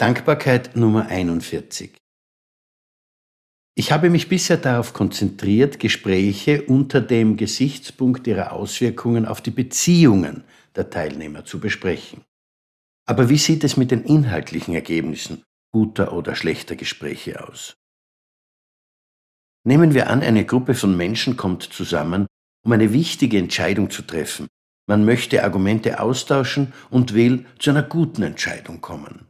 Dankbarkeit Nummer 41. Ich habe mich bisher darauf konzentriert, Gespräche unter dem Gesichtspunkt ihrer Auswirkungen auf die Beziehungen der Teilnehmer zu besprechen. Aber wie sieht es mit den inhaltlichen Ergebnissen guter oder schlechter Gespräche aus? Nehmen wir an, eine Gruppe von Menschen kommt zusammen, um eine wichtige Entscheidung zu treffen. Man möchte Argumente austauschen und will zu einer guten Entscheidung kommen.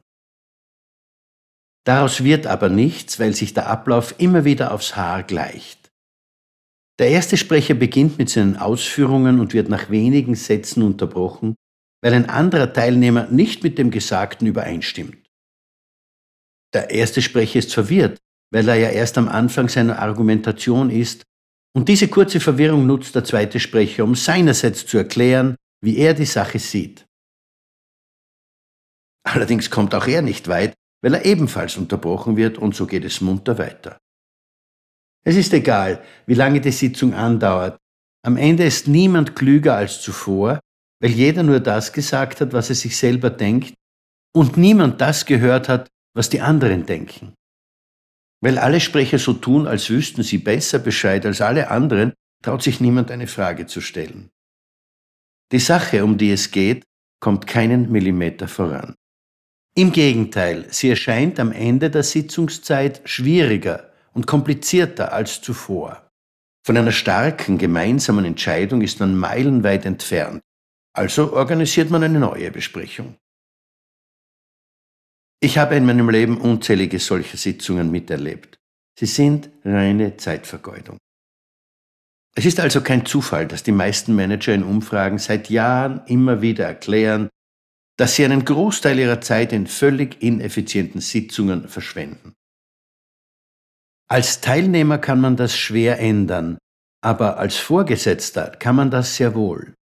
Daraus wird aber nichts, weil sich der Ablauf immer wieder aufs Haar gleicht. Der erste Sprecher beginnt mit seinen Ausführungen und wird nach wenigen Sätzen unterbrochen, weil ein anderer Teilnehmer nicht mit dem Gesagten übereinstimmt. Der erste Sprecher ist verwirrt, weil er ja erst am Anfang seiner Argumentation ist, und diese kurze Verwirrung nutzt der zweite Sprecher, um seinerseits zu erklären, wie er die Sache sieht. Allerdings kommt auch er nicht weit, weil er ebenfalls unterbrochen wird und so geht es munter weiter. Es ist egal, wie lange die Sitzung andauert. Am Ende ist niemand klüger als zuvor, weil jeder nur das gesagt hat, was er sich selber denkt und niemand das gehört hat, was die anderen denken. Weil alle Sprecher so tun, als wüssten sie besser Bescheid als alle anderen, traut sich niemand eine Frage zu stellen. Die Sache, um die es geht, kommt keinen Millimeter voran. Im Gegenteil, sie erscheint am Ende der Sitzungszeit schwieriger und komplizierter als zuvor. Von einer starken gemeinsamen Entscheidung ist man meilenweit entfernt, also organisiert man eine neue Besprechung. Ich habe in meinem Leben unzählige solcher Sitzungen miterlebt. Sie sind reine Zeitvergeudung. Es ist also kein Zufall, dass die meisten Manager in Umfragen seit Jahren immer wieder erklären, dass sie einen Großteil ihrer Zeit in völlig ineffizienten Sitzungen verschwenden. Als Teilnehmer kann man das schwer ändern, aber als Vorgesetzter kann man das sehr wohl.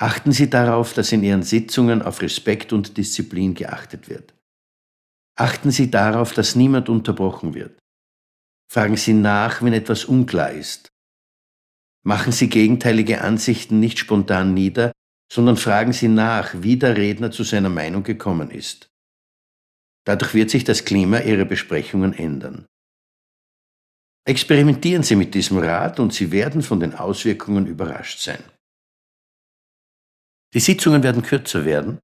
Achten Sie darauf, dass in Ihren Sitzungen auf Respekt und Disziplin geachtet wird. Achten Sie darauf, dass niemand unterbrochen wird. Fragen Sie nach, wenn etwas unklar ist. Machen Sie gegenteilige Ansichten nicht spontan nieder, sondern fragen Sie nach, wie der Redner zu seiner Meinung gekommen ist. Dadurch wird sich das Klima Ihrer Besprechungen ändern. Experimentieren Sie mit diesem Rat und Sie werden von den Auswirkungen überrascht sein. Die Sitzungen werden kürzer werden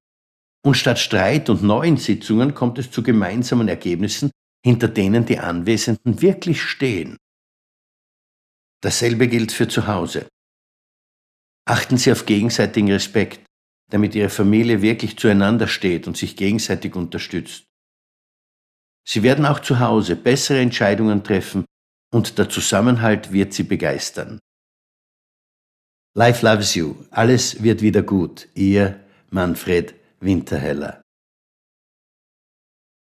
und statt Streit und neuen Sitzungen kommt es zu gemeinsamen Ergebnissen, hinter denen die Anwesenden wirklich stehen. Dasselbe gilt für zu Hause. Achten Sie auf gegenseitigen Respekt, damit Ihre Familie wirklich zueinander steht und sich gegenseitig unterstützt. Sie werden auch zu Hause bessere Entscheidungen treffen und der Zusammenhalt wird Sie begeistern. Life loves you, alles wird wieder gut. Ihr Manfred Winterheller.